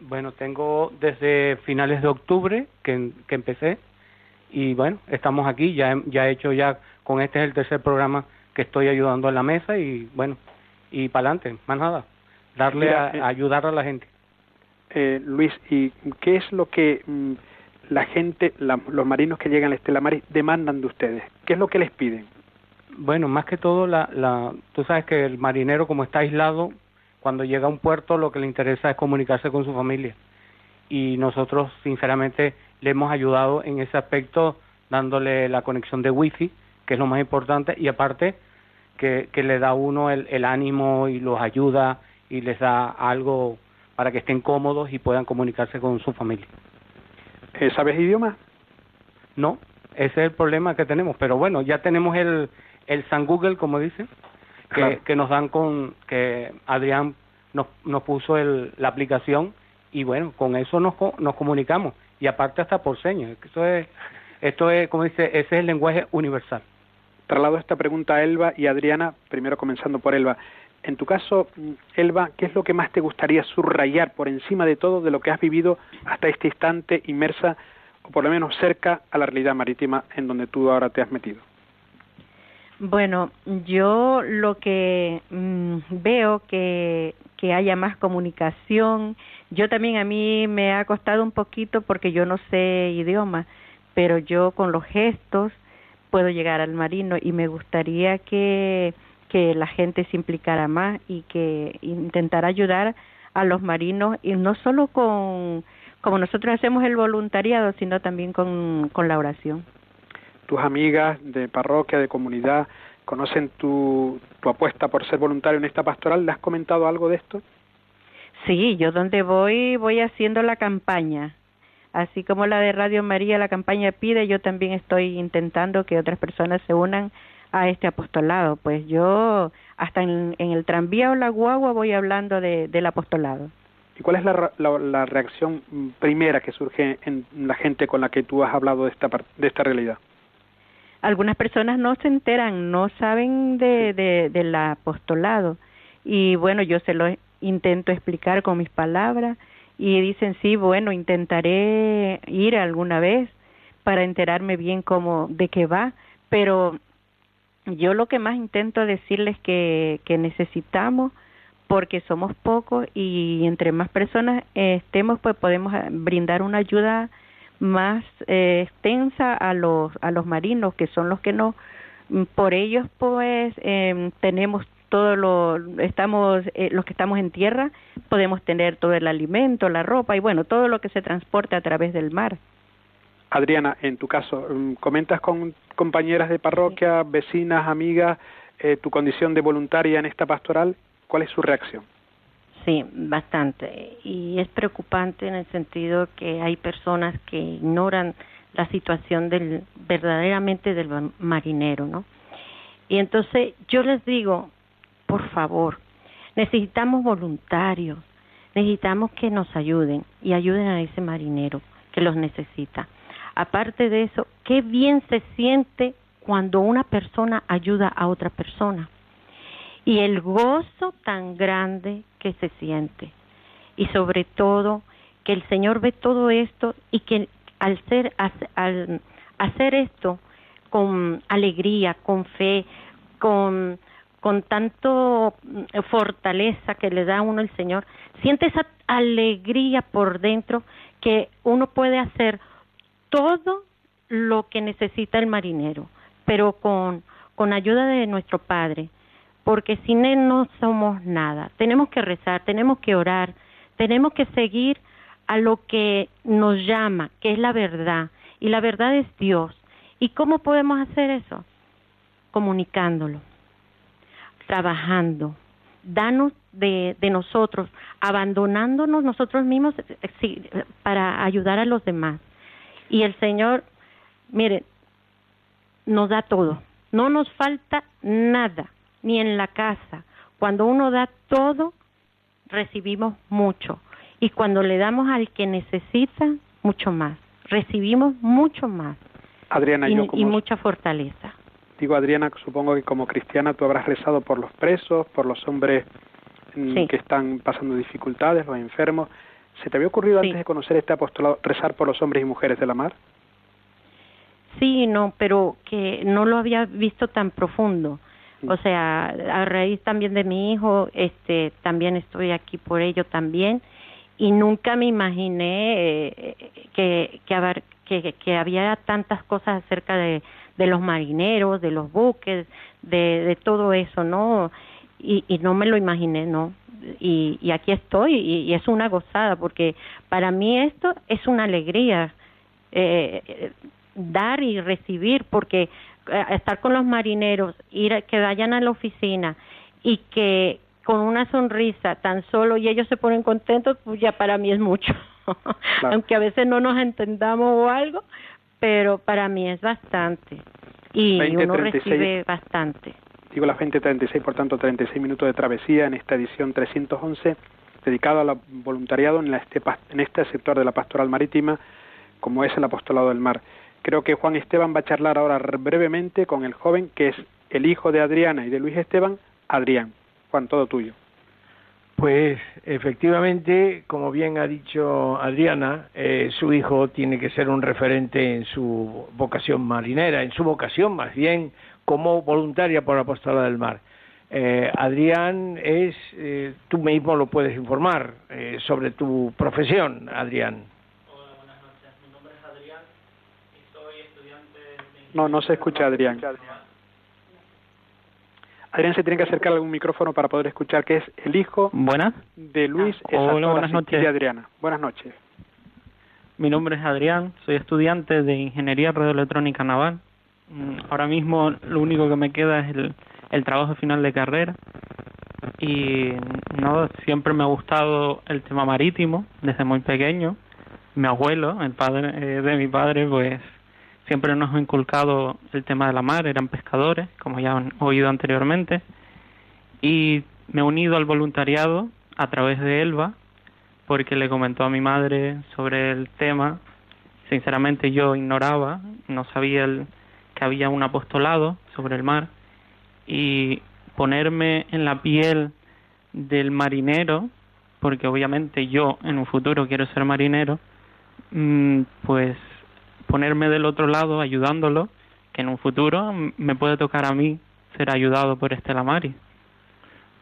Bueno, tengo desde finales de octubre que, que empecé y bueno, estamos aquí, ya, ya he hecho ya, con este es el tercer programa que estoy ayudando en la mesa y bueno, y para adelante, más nada, darle a, eh, ayudar a la gente. Eh, Luis, ¿y qué es lo que mm, la gente, los marinos que llegan a Estela Maris demandan de ustedes? ¿Qué es lo que les piden? Bueno, más que todo, la, la, tú sabes que el marinero como está aislado, cuando llega a un puerto lo que le interesa es comunicarse con su familia. Y nosotros, sinceramente, le hemos ayudado en ese aspecto dándole la conexión de wifi, que es lo más importante, y aparte que, que le da uno el, el ánimo y los ayuda y les da algo para que estén cómodos y puedan comunicarse con su familia. Eh, ¿Sabes idioma? No, ese es el problema que tenemos, pero bueno, ya tenemos el, el San Google, como dicen, que, que nos dan con, que Adrián nos, nos puso el, la aplicación y bueno, con eso nos, nos comunicamos y aparte hasta por señas. Esto es, esto es, como dice, ese es el lenguaje universal. Traslado esta pregunta a Elba y Adriana, primero comenzando por Elba. En tu caso, Elba, ¿qué es lo que más te gustaría subrayar por encima de todo de lo que has vivido hasta este instante inmersa o por lo menos cerca a la realidad marítima en donde tú ahora te has metido? Bueno, yo lo que mm, veo que, que haya más comunicación. Yo también a mí me ha costado un poquito porque yo no sé idioma, pero yo con los gestos puedo llegar al marino y me gustaría que que la gente se implicara más y que intentara ayudar a los marinos y no solo con como nosotros hacemos el voluntariado, sino también con, con la oración. Tus amigas de parroquia, de comunidad, conocen tu, tu apuesta por ser voluntario en esta pastoral. ¿Le has comentado algo de esto? Sí, yo donde voy voy haciendo la campaña. Así como la de Radio María, la campaña pide, yo también estoy intentando que otras personas se unan a este apostolado. Pues yo hasta en, el tranvía o la guagua voy hablando de, del apostolado. ¿Y cuál es la, la, reacción primera que surge en la gente con la que tú has hablado de esta, de esta realidad? Algunas personas no se enteran, no saben de, de, del apostolado. Y bueno, yo se lo intento explicar con mis palabras y dicen, sí, bueno, intentaré ir alguna vez para enterarme bien cómo, de qué va, pero yo lo que más intento decirles que, que necesitamos porque somos pocos y entre más personas estemos pues podemos brindar una ayuda más eh, extensa a los a los marinos que son los que no mm, por ellos pues eh, tenemos todo lo estamos eh, los que estamos en tierra podemos tener todo el alimento la ropa y bueno todo lo que se transporte a través del mar Adriana, en tu caso, mm, ¿comentas con compañeras de parroquia, vecinas, amigas, eh, tu condición de voluntaria en esta pastoral? ¿Cuál es su reacción? Sí, bastante. Y es preocupante en el sentido que hay personas que ignoran la situación del verdaderamente del marinero, ¿no? Y entonces yo les digo, por favor, necesitamos voluntarios, necesitamos que nos ayuden y ayuden a ese marinero que los necesita. Aparte de eso, qué bien se siente cuando una persona ayuda a otra persona y el gozo tan grande que se siente. Y sobre todo, que el Señor ve todo esto y que al, ser, al hacer esto con alegría, con fe, con, con tanto fortaleza que le da a uno el Señor, siente esa alegría por dentro que uno puede hacer todo lo que necesita el marinero, pero con, con ayuda de nuestro Padre, porque sin Él no somos nada. Tenemos que rezar, tenemos que orar, tenemos que seguir a lo que nos llama, que es la verdad, y la verdad es Dios. ¿Y cómo podemos hacer eso? Comunicándolo, trabajando, danos de, de nosotros, abandonándonos nosotros mismos eh, para ayudar a los demás. Y el Señor, mire, nos da todo, no nos falta nada, ni en la casa. Cuando uno da todo, recibimos mucho. Y cuando le damos al que necesita, mucho más. Recibimos mucho más. Adriana, y, y mucha fortaleza. Digo, Adriana, supongo que como cristiana tú habrás rezado por los presos, por los hombres mm, que están pasando dificultades, los enfermos. ¿Se te había ocurrido antes de conocer este apostolado rezar por los hombres y mujeres de la mar? Sí, no, pero que no lo había visto tan profundo. O sea, a raíz también de mi hijo, este, también estoy aquí por ello también y nunca me imaginé eh, que, que, que, había tantas cosas acerca de, de los marineros, de los buques, de, de todo eso, ¿no? Y, y no me lo imaginé, ¿no? Y, y aquí estoy y, es una gozada porque para mí esto es una alegría eh, dar y recibir porque eh, estar con los marineros, ir que vayan a la oficina y que con una sonrisa tan solo y ellos se ponen contentos, pues ya para mí es mucho. Aunque a veces no nos entendamos o algo, pero para mí es bastante. Y uno recibe bastante. Digo las 20.36, por tanto 36 minutos de travesía en esta edición 311 dedicado al voluntariado en, este, en este sector de la pastoral marítima como es el apostolado del mar. Creo que Juan Esteban va a charlar ahora brevemente con el joven que es el hijo de Adriana y de Luis Esteban, Adrián. Juan, todo tuyo. Pues efectivamente, como bien ha dicho Adriana, eh, su hijo tiene que ser un referente en su vocación marinera, en su vocación más bien como voluntaria por Apostolado del Mar. Eh, Adrián es, eh, tú mismo lo puedes informar sobre tu profesión, Adrián. Hola, buenas noches. Mi nombre es Adrián y soy estudiante de... No, no se escucha Adrián. Adrián se tiene que acercar a algún micrófono para poder escuchar, que es el hijo de Luis. Hola, buenas noches. De Adriana. Buenas noches. Mi nombre es Adrián, soy estudiante de Ingeniería Radioelectrónica Naval. Mm, ahora mismo lo único que me queda es el, el trabajo final de carrera. Y no, siempre me ha gustado el tema marítimo desde muy pequeño. Mi abuelo, el padre eh, de mi padre, pues siempre nos ha inculcado el tema de la mar, eran pescadores, como ya han oído anteriormente, y me he unido al voluntariado a través de Elba, porque le comentó a mi madre sobre el tema. Sinceramente yo ignoraba, no sabía el, que había un apostolado sobre el mar, y ponerme en la piel del marinero, porque obviamente yo en un futuro quiero ser marinero, mm, pues ponerme del otro lado ayudándolo, que en un futuro me puede tocar a mí ser ayudado por Estela Mari.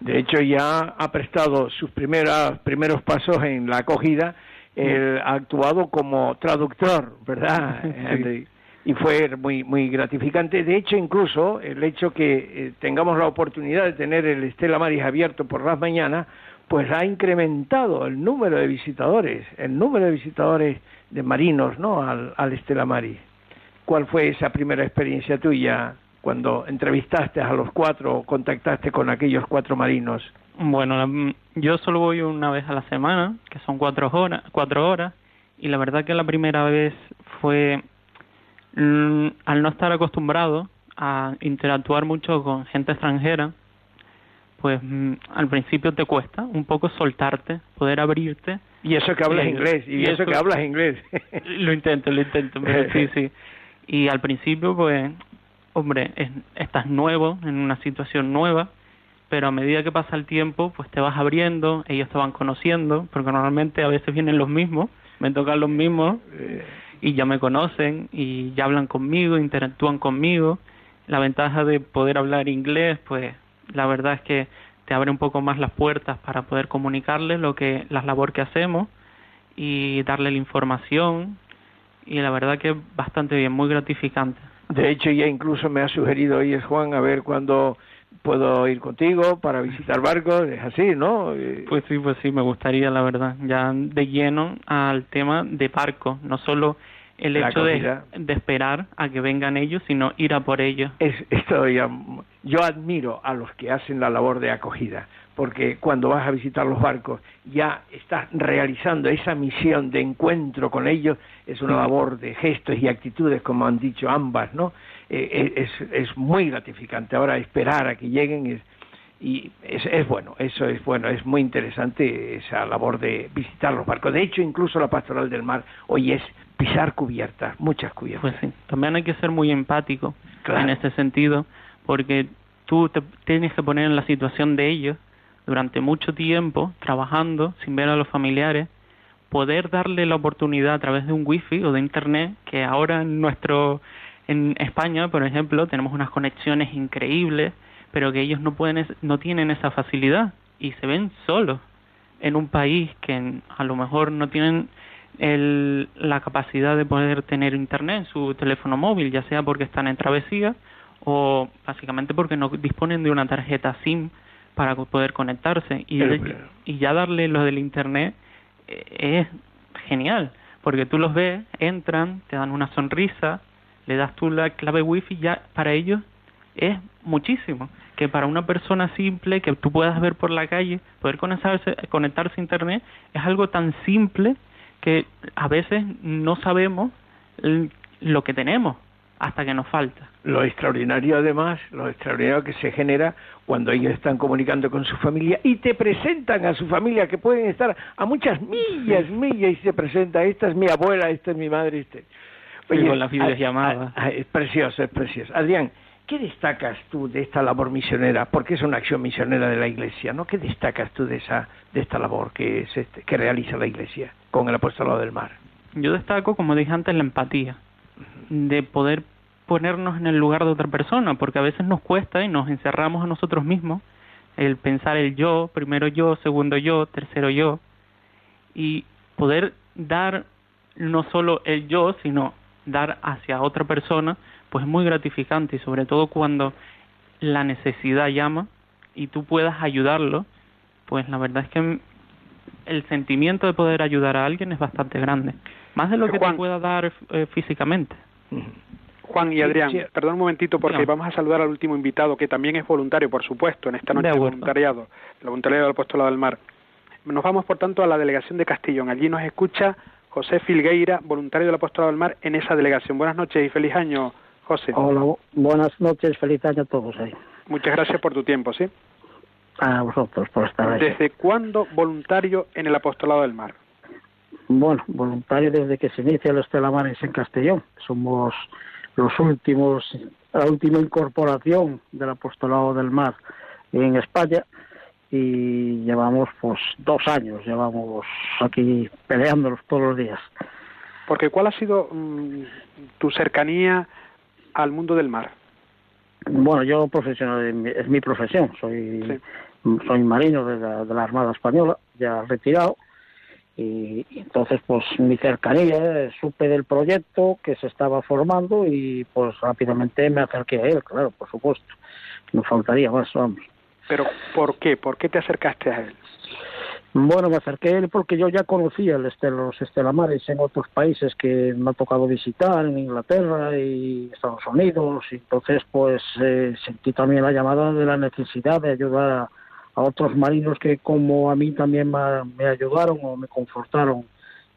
De hecho, ya ha prestado sus primeros primeros pasos en la acogida, él ha actuado como traductor, ¿verdad? Y fue muy muy gratificante. De hecho, incluso el hecho que eh, tengamos la oportunidad de tener el Estela Maris abierto por las mañanas, pues ha incrementado el número de visitadores, el número de visitadores de marinos, ¿no? Al, al Estela Maris. ¿Cuál fue esa primera experiencia tuya cuando entrevistaste a los cuatro o contactaste con aquellos cuatro marinos? Bueno, yo solo voy una vez a la semana, que son cuatro horas, cuatro horas, y la verdad que la primera vez fue mm, al no estar acostumbrado a interactuar mucho con gente extranjera, pues mm, al principio te cuesta un poco soltarte, poder abrirte y eso que hablas inglés, y, eso, que hablas inglés. lo intento, lo intento, pero sí, sí. Y al principio, pues, hombre, estás nuevo, en una situación nueva, pero a medida que pasa el tiempo, pues te vas abriendo, ellos te van conociendo, porque normalmente a veces vienen los mismos, me tocan los mismos, eh. y ya me conocen, y ya hablan conmigo, interactúan conmigo. La ventaja de poder hablar inglés, pues, la verdad es que te abre un poco más las puertas para poder comunicarle lo que la labor que hacemos y darle la información y la verdad que es bastante bien, muy gratificante. De hecho, ya incluso me ha sugerido hoy es Juan a ver cuándo puedo ir contigo para visitar barcos, es así, ¿no? Pues sí, pues sí, me gustaría, la verdad, ya de lleno al tema de barcos, no solo el hecho de, de, esperar a que vengan ellos, sino ir a por ellos. Es, esto yo admiro a los que hacen la labor de acogida, porque cuando vas a visitar los barcos ya estás realizando esa misión de encuentro con ellos, es una labor de gestos y actitudes, como han dicho ambas, ¿no? Eh, es, es muy gratificante. Ahora esperar a que lleguen es, y es, es, bueno, eso es bueno, es muy interesante esa labor de visitar los barcos. De hecho, incluso la pastoral del mar hoy es pisar cubiertas, muchas cubiertas. Pues sí, también hay que ser muy empático en ese sentido, porque tú te tienes que poner en la situación de ellos durante mucho tiempo trabajando sin ver a los familiares, poder darle la oportunidad a través de un wifi o de internet que ahora en nuestro en España, por ejemplo, tenemos unas conexiones increíbles pero que ellos no pueden no tienen esa facilidad y se ven solos en un país que a lo mejor no tienen el, la capacidad de poder tener internet en su teléfono móvil, ya sea porque están en travesía o básicamente porque no disponen de una tarjeta SIM para poder conectarse y, y ya darle lo del internet eh, es genial porque tú los ves, entran, te dan una sonrisa, le das tú la clave wifi ya para ellos es muchísimo. Que para una persona simple que tú puedas ver por la calle, poder conectarse, conectarse a Internet es algo tan simple que a veces no sabemos lo que tenemos hasta que nos falta. Lo extraordinario además, lo extraordinario que se genera cuando ellos están comunicando con su familia y te presentan a su familia que pueden estar a muchas millas, millas y se presenta, esta es mi abuela, esta es mi madre, este. Oye, con la videollamada. Es precioso, es precioso. Adrián, ¿Qué destacas tú de esta labor misionera? Porque es una acción misionera de la Iglesia, ¿no? ¿Qué destacas tú de esa de esta labor que es este, que realiza la Iglesia con el apostolado del mar? Yo destaco, como dije antes, la empatía, de poder ponernos en el lugar de otra persona, porque a veces nos cuesta y nos encerramos a nosotros mismos, el pensar el yo, primero yo, segundo yo, tercero yo, y poder dar no solo el yo, sino dar hacia otra persona pues es muy gratificante y sobre todo cuando la necesidad llama y tú puedas ayudarlo, pues la verdad es que el sentimiento de poder ayudar a alguien es bastante grande, más de lo que te pueda dar eh, físicamente. Juan y Adrián, perdón un momentito porque vamos a saludar al último invitado que también es voluntario, por supuesto, en esta noche de voluntariado, el voluntariado del apostolado del mar. Nos vamos, por tanto, a la delegación de Castellón. Allí nos escucha José Filgueira, voluntario del apostolado del mar en esa delegación. Buenas noches y feliz año, Hola, buenas noches, feliz año a todos ahí. Muchas gracias por tu tiempo, ¿sí? A vosotros por estar. ¿Desde cuándo voluntario en el Apostolado del Mar? Bueno, voluntario desde que se inicia el Estela Maris en Castellón. Somos los últimos, la última incorporación del Apostolado del Mar en España y llevamos pues dos años, llevamos aquí peleándolos todos los días. Porque ¿cuál ha sido mm, tu cercanía al mundo del mar? Bueno, yo profesional, es mi profesión, soy, soy marino de la, Armada Española, ya retirado, y, entonces pues mi cercanía, supe del proyecto que se estaba formando y pues rápidamente me acerqué a él, claro, por supuesto, no faltaría más, vamos. Pero ¿por qué? ¿Por qué te acercaste a él? Bueno, me acerqué a él porque yo ya conocía el los estelamares en otros países que me ha tocado visitar, en Inglaterra y Estados Unidos, y entonces pues eh, sentí también la llamada de la necesidad de ayudar a, otros marinos que como a mí también me, ayudaron o me confortaron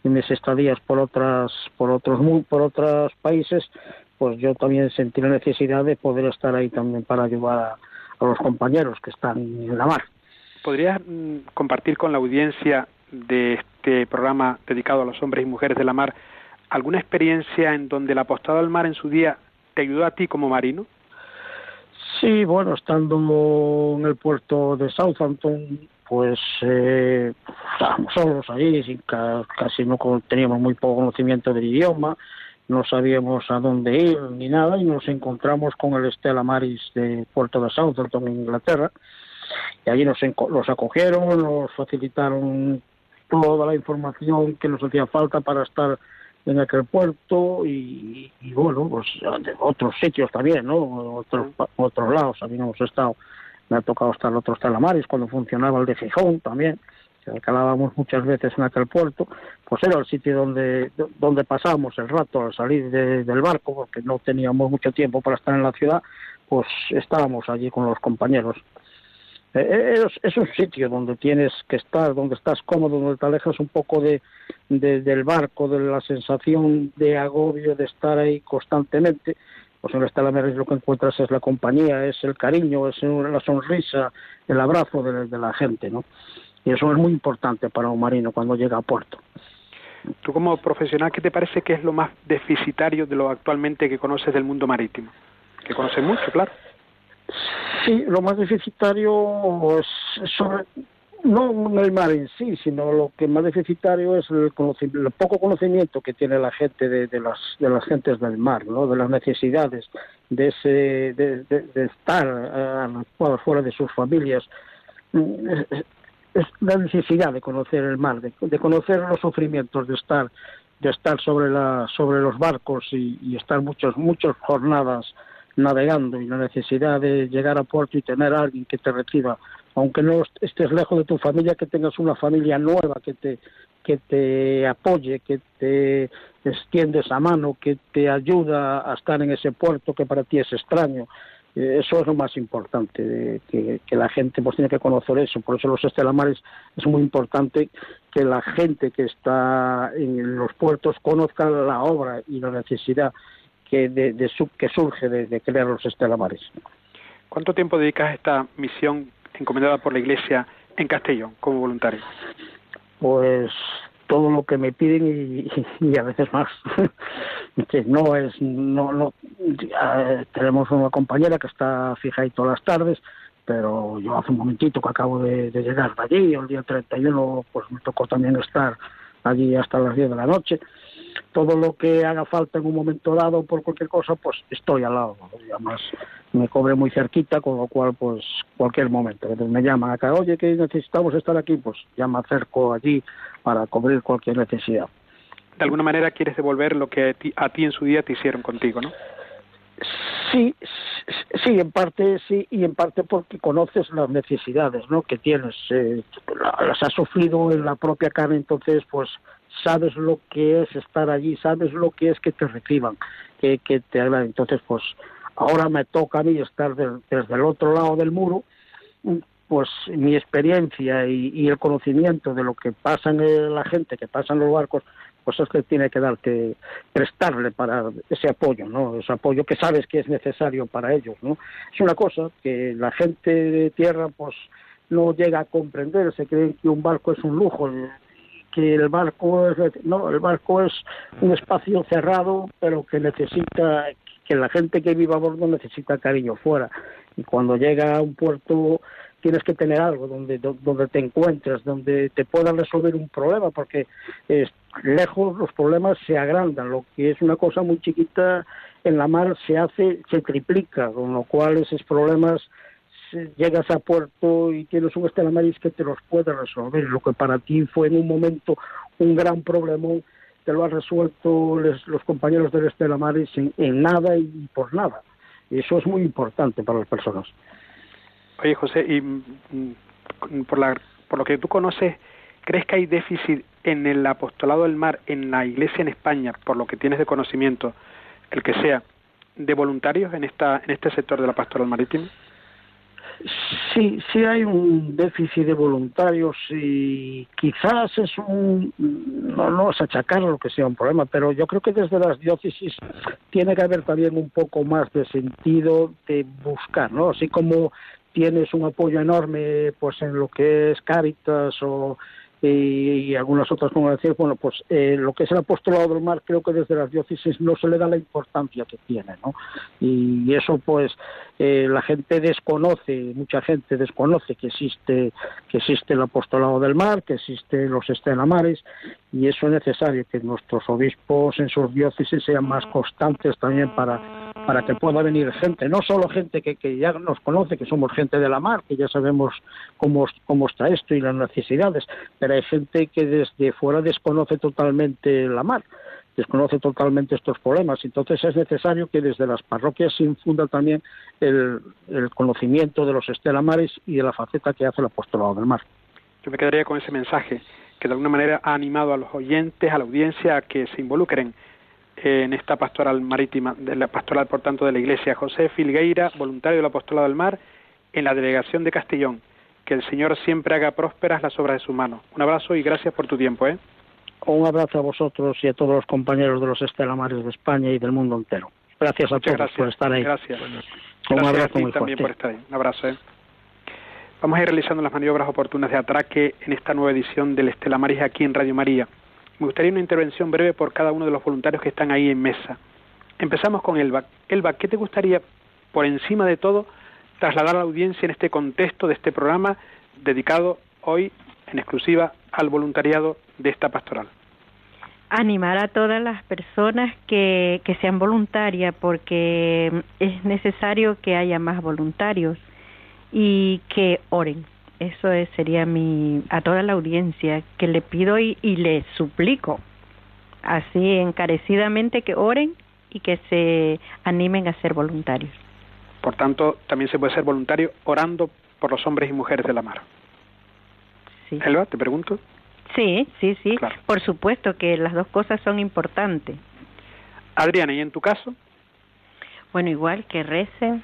en mis estadías por otras por otros por otros países, pues yo también sentí la necesidad de poder estar ahí también para ayudar a los compañeros que están en la mar. ¿Podrías mm, compartir con la audiencia de este programa dedicado a los hombres y mujeres de la mar alguna experiencia en donde el apostado al mar en su día te ayudó a ti como marino? Sí, bueno, estando en el puerto de Southampton, pues eh, estábamos solos ahí, casi no teníamos muy poco conocimiento del idioma, no sabíamos a dónde ir ni nada, y nos encontramos con el Stella Maris de puerto de Southampton, en Inglaterra, y allí nos los acogieron, nos facilitaron toda la información que nos hacía falta para estar en aquel puerto y, bueno, pues de otros sitios también, ¿no? Otros, otros lados, no hemos estado, me ha tocado estar en otros talamares cuando funcionaba el de Gijón también, que calábamos muchas veces en aquel puerto, pues era el sitio donde, donde pasábamos el rato al salir del barco, porque no teníamos mucho tiempo para estar en la ciudad, pues estábamos allí con los compañeros Eh, es, es, un sitio donde tienes que estar, donde estás cómodo, donde te alejas un poco de, del barco, de la sensación de agobio de estar ahí constantemente. Pues en la Estela Maris lo que encuentras es la compañía, es el cariño, es la sonrisa, el abrazo de, de la gente, ¿no? Y eso es muy importante para un marino cuando llega a puerto. Tú como profesional, ¿qué te parece que es lo más deficitario de lo actualmente que conoces del mundo marítimo? Que conoces mucho, claro. Sí, lo más deficitario es sobre, no el mar en sí, sino lo que más deficitario es el, el poco conocimiento que tiene la gente de, las de las gentes del mar, ¿no? de las necesidades de ese de, de, estar uh, fuera de sus familias. Es, es, la necesidad de conocer el mar, de, conocer los sufrimientos de estar de estar sobre la sobre los barcos y, y estar muchos muchas jornadas navegando y la necesidad de llegar a puerto y tener a alguien que te reciba, aunque no estés lejos de tu familia, que tengas una familia nueva que te que te apoye, que te extiendes a mano, que te ayuda a estar en ese puerto que para ti es extraño. Eh, eso es lo más importante, que, que, la gente pues tiene que conocer eso. Por eso los estelamares es muy importante que la gente que está en los puertos conozca la obra y la necesidad que, de, que surge de, crear los estelamares. ¿Cuánto tiempo dedicas a esta misión encomendada por la Iglesia en Castellón como voluntario? Pues todo lo que me piden y, a veces más. no es, no, no, tenemos una compañera que está fija ahí todas las tardes, pero yo hace un momentito que acabo de, de llegar de allí, el día 31, pues me tocó también estar allí hasta las 10 de la noche todo lo que haga falta en un momento dado por cualquier cosa, pues estoy al lado. Y además me cobre muy cerquita, con lo cual, pues cualquier momento. me llaman acá, oye, que necesitamos estar aquí, pues ya me acerco allí para cubrir cualquier necesidad. De alguna manera quieres devolver lo que a ti en su día te hicieron contigo, ¿no? Sí, sí, en parte sí, y en parte porque conoces las necesidades ¿no? que tienes. Eh, las has sufrido en la propia carne, entonces, pues sabes lo que es estar allí, sabes lo que es que te reciban, que, que te agraden. Entonces, pues ahora me toca a mí estar desde el otro lado del muro, pues mi experiencia y, y, el conocimiento de lo que pasa en la gente, que pasa en los barcos, pues es que tiene que darte, prestarle para ese apoyo, ¿no? Ese apoyo que sabes que es necesario para ellos, ¿no? Es una cosa que la gente de tierra, pues, no llega a comprender, se creen que un barco es un lujo, que el barco es, no, el barco es un espacio cerrado, pero que necesita, que la gente que vive a bordo necesita cariño fuera. Y cuando llega a un puerto tienes que tener algo donde, donde te encuentres, donde te puedan resolver un problema, porque lejos los problemas se agrandan, lo que es una cosa muy chiquita en la mar se hace, se triplica, con lo cual esos problemas llegas a puerto y tienes un Estela Maris que te los puede resolver. Lo que para ti fue en un momento un gran problema, te lo han resuelto los compañeros del Estela Maris en, nada y por nada. Eso es muy importante para las personas. Oye, José, y mm, por, la, por lo que tú conoces, ¿crees que hay déficit en el apostolado del mar, en la iglesia en España, por lo que tienes de conocimiento, el que sea, de voluntarios en, esta, en este sector de la pastoral marítima? Sí, sí hay un déficit de voluntarios y quizás es un, no, no es achacar lo que sea un problema, pero yo creo que desde las diócesis tiene que haber también un poco más de sentido de buscar, ¿no? Así como tienes un apoyo enorme pues en lo que es Cáritas o y, algunas otras decir bueno pues eh, lo que es el apostolado del mar creo que desde las diócesis no se le da la importancia que tiene no y, eso pues eh, la gente desconoce mucha gente desconoce que existe que existe el apostolado del mar que existe los estelamares y eso es necesario que nuestros obispos en sus diócesis sean más constantes también para para que pueda venir gente, no solo gente que, que, ya nos conoce, que somos gente de la mar, que ya sabemos cómo, cómo está esto y las necesidades, pero hay gente que desde fuera desconoce totalmente la mar, desconoce totalmente estos problemas. Entonces es necesario que desde las parroquias se infunda también el, el conocimiento de los estelamares y de la faceta que hace el apostolado del mar. Yo me quedaría con ese mensaje que de alguna manera ha animado a los oyentes, a la audiencia, a que se involucren en esta pastoral marítima, de la pastoral por tanto de la Iglesia. José Filgueira, voluntario del Apostolado del Mar, en la delegación de Castellón. que el Señor siempre haga prósperas las obras de su mano. Un abrazo y gracias por tu tiempo. ¿eh? Un abrazo a vosotros y a todos los compañeros de los Estela Mares de España y del mundo entero. Gracias a todos por estar ahí. Gracias. Un gracias abrazo a ti muy también fuerte. por estar ahí. Un abrazo. ¿eh? Vamos a ir realizando las maniobras oportunas de atraque en esta nueva edición del Estela Maris aquí en Radio María. Me gustaría una intervención breve por cada uno de los voluntarios que están ahí en mesa. Empezamos con Elba. Elba, ¿qué te gustaría, por encima de todo, trasladar a la audiencia en este contexto de este programa dedicado hoy en exclusiva al voluntariado de esta pastoral? animar a todas las personas que, que sean voluntarias porque es necesario que haya más voluntarios y que oren. Eso es, sería mi a toda la audiencia que le pido y, y le suplico así encarecidamente que oren y que se animen a ser voluntarios. Por tanto, también se puede ser voluntario orando por los hombres y mujeres de la mar. Sí. Elba, te pregunto. Sí, sí, sí. Claro. Por supuesto que las dos cosas son importantes. Adriana, ¿y en tu caso? Bueno, igual que recen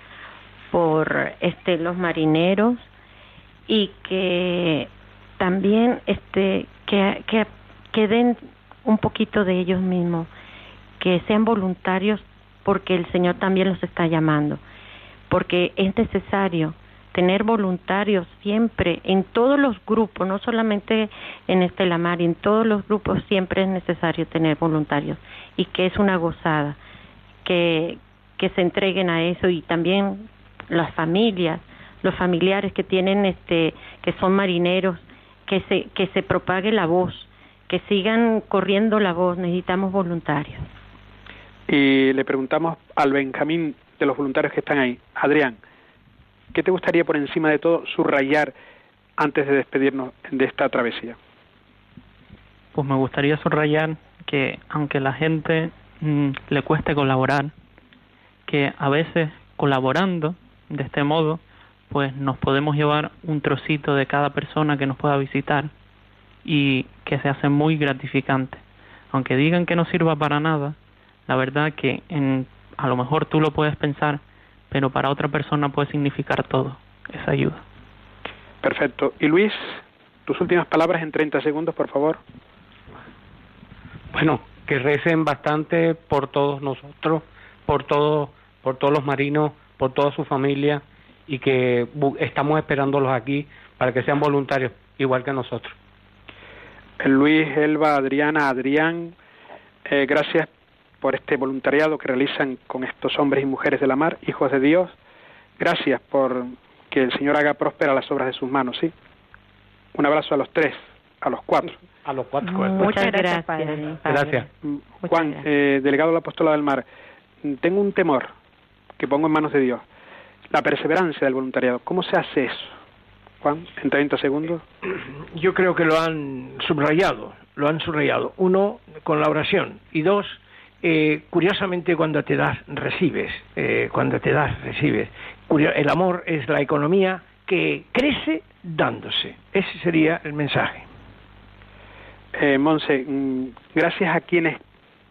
por este los marineros y que también este que, que, den un poquito de ellos mismos, que sean voluntarios porque el Señor también los está llamando, porque es necesario tener voluntarios siempre en todos los grupos, no solamente en este Lamar, en todos los grupos siempre es necesario tener voluntarios y que es una gozada que que se entreguen a eso y también las familias, los familiares que tienen este que son marineros, que se que se propague la voz, que sigan corriendo la voz, necesitamos voluntarios. Y le preguntamos al Benjamín de los voluntarios que están ahí, Adrián, ¿qué te gustaría por encima de todo subrayar antes de despedirnos de esta travesía? Pues me gustaría subrayar que aunque la gente mm, le cueste colaborar, que a veces colaborando de este modo, pues nos podemos llevar un trocito de cada persona que nos pueda visitar y que se hace muy gratificante. Aunque digan que no sirva para nada, la verdad que en, a lo mejor tú lo puedes pensar, pero para otra persona puede significar todo, esa ayuda. Perfecto. Y Luis, tus últimas palabras en 30 segundos, por favor. Bueno, que recen bastante por todos nosotros, por todos, por todos los marinos, por toda su familia y que bu- estamos esperándolos aquí para que sean voluntarios igual que nosotros. Luis, Elba, Adriana, Adrián, eh, gracias por este voluntariado que realizan con estos hombres y mujeres de la mar, hijos de Dios. Gracias por que el Señor haga próspera las obras de sus manos, ¿sí? Un abrazo a los tres, a los cuatro. A los cuatro. Muchas gracias, padre. padre. Gracias. Mm, Juan, eh, delegado del Apostolado del Mar, tengo un temor que pongo en manos de Dios. La perseverancia del voluntariado. ¿Cómo se hace eso? Juan, en 30 segundos. Yo creo que lo han subrayado, lo han subrayado. Uno, con la oración. Y dos, eh, curiosamente cuando te das, recibes. Eh, cuando te das, recibes. El amor es la economía que crece dándose. Ese sería el mensaje. Eh, Monse, mm, gracias a quienes,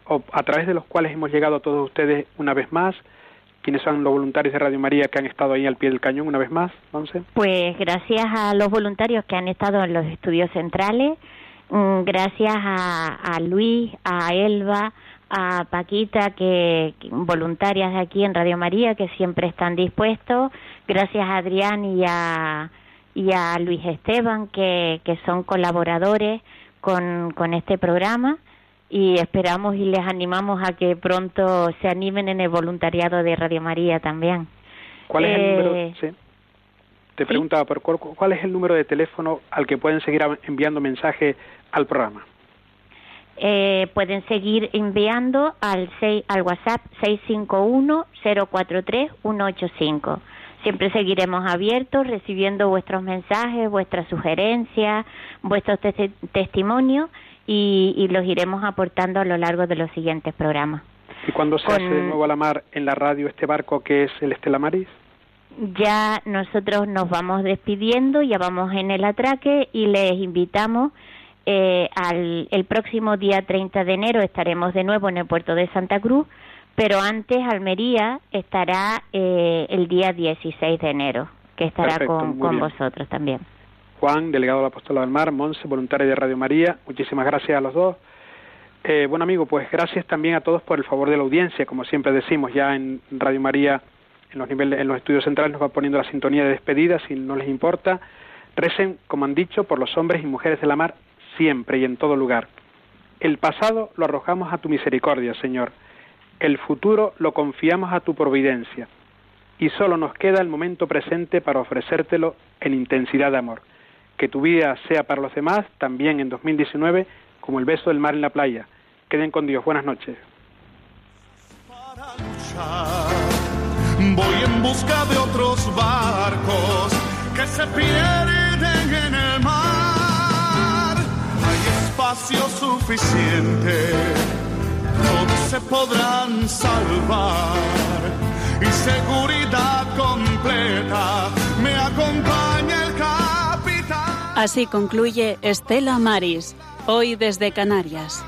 o a través de los cuales hemos llegado a todos ustedes una vez más, quienes son los voluntarios de Radio María que han estado ahí al pie del cañón una vez más, Monse. Pues gracias a los voluntarios que han estado en los estudios centrales, mm, gracias a, a Luis, a Elba, a Paquita, que, voluntarias de aquí en Radio María, que siempre están dispuestos, gracias a Adrián y a, y a Luis Esteban, que, que son colaboradores con este programa y esperamos y les animamos a que pronto se animen en el voluntariado de Radio María también. ¿Cuál es el Eh, número? Sí. Te preguntaba, por cuál, cuál es el número de teléfono al que pueden seguir enviando mensajes al programa? Eh, pueden seguir enviando al, sei- al WhatsApp 651-043-185. Siempre seguiremos abiertos recibiendo vuestros mensajes, vuestras sugerencias, vuestros tes- testimonios y, y los iremos aportando a lo largo de los siguientes programas. ¿Y cuándo se Con- hace de nuevo a la mar en la radio este barco que es el Estela Maris? Ya nosotros nos vamos despidiendo, ya vamos en el atraque y les invitamos eh, al el próximo día 30 de enero estaremos de nuevo en el puerto de Santa Cruz, pero antes Almería estará eh, el día 16 de enero, que estará Perfecto, con, con vosotros también. Juan, delegado del Apostolado del Mar, Monse, voluntario de Radio María. Muchísimas gracias a los dos. Eh, bueno, amigo, pues gracias también a todos por el favor de la audiencia. Como siempre decimos, ya en Radio María, en los, niveles, en los estudios centrales, nos va poniendo la sintonía de despedida, si no les importa. Recen, como han dicho, por los hombres y mujeres de la mar, siempre y en todo lugar. El pasado lo arrojamos a tu misericordia, Señor. El futuro lo confiamos a tu providencia. Y solo nos queda el momento presente para ofrecértelo en intensidad de amor. Que tu vida sea para los demás, también en 2019, como el beso del mar en la playa. Queden con Dios. Buenas noches. Voy en busca de otros barcos que se pierden en el mar. Hay espacio suficiente, todos se podrán salvar. Y seguridad completa, me acompaña. Así concluye Estela Maris, hoy desde Canarias.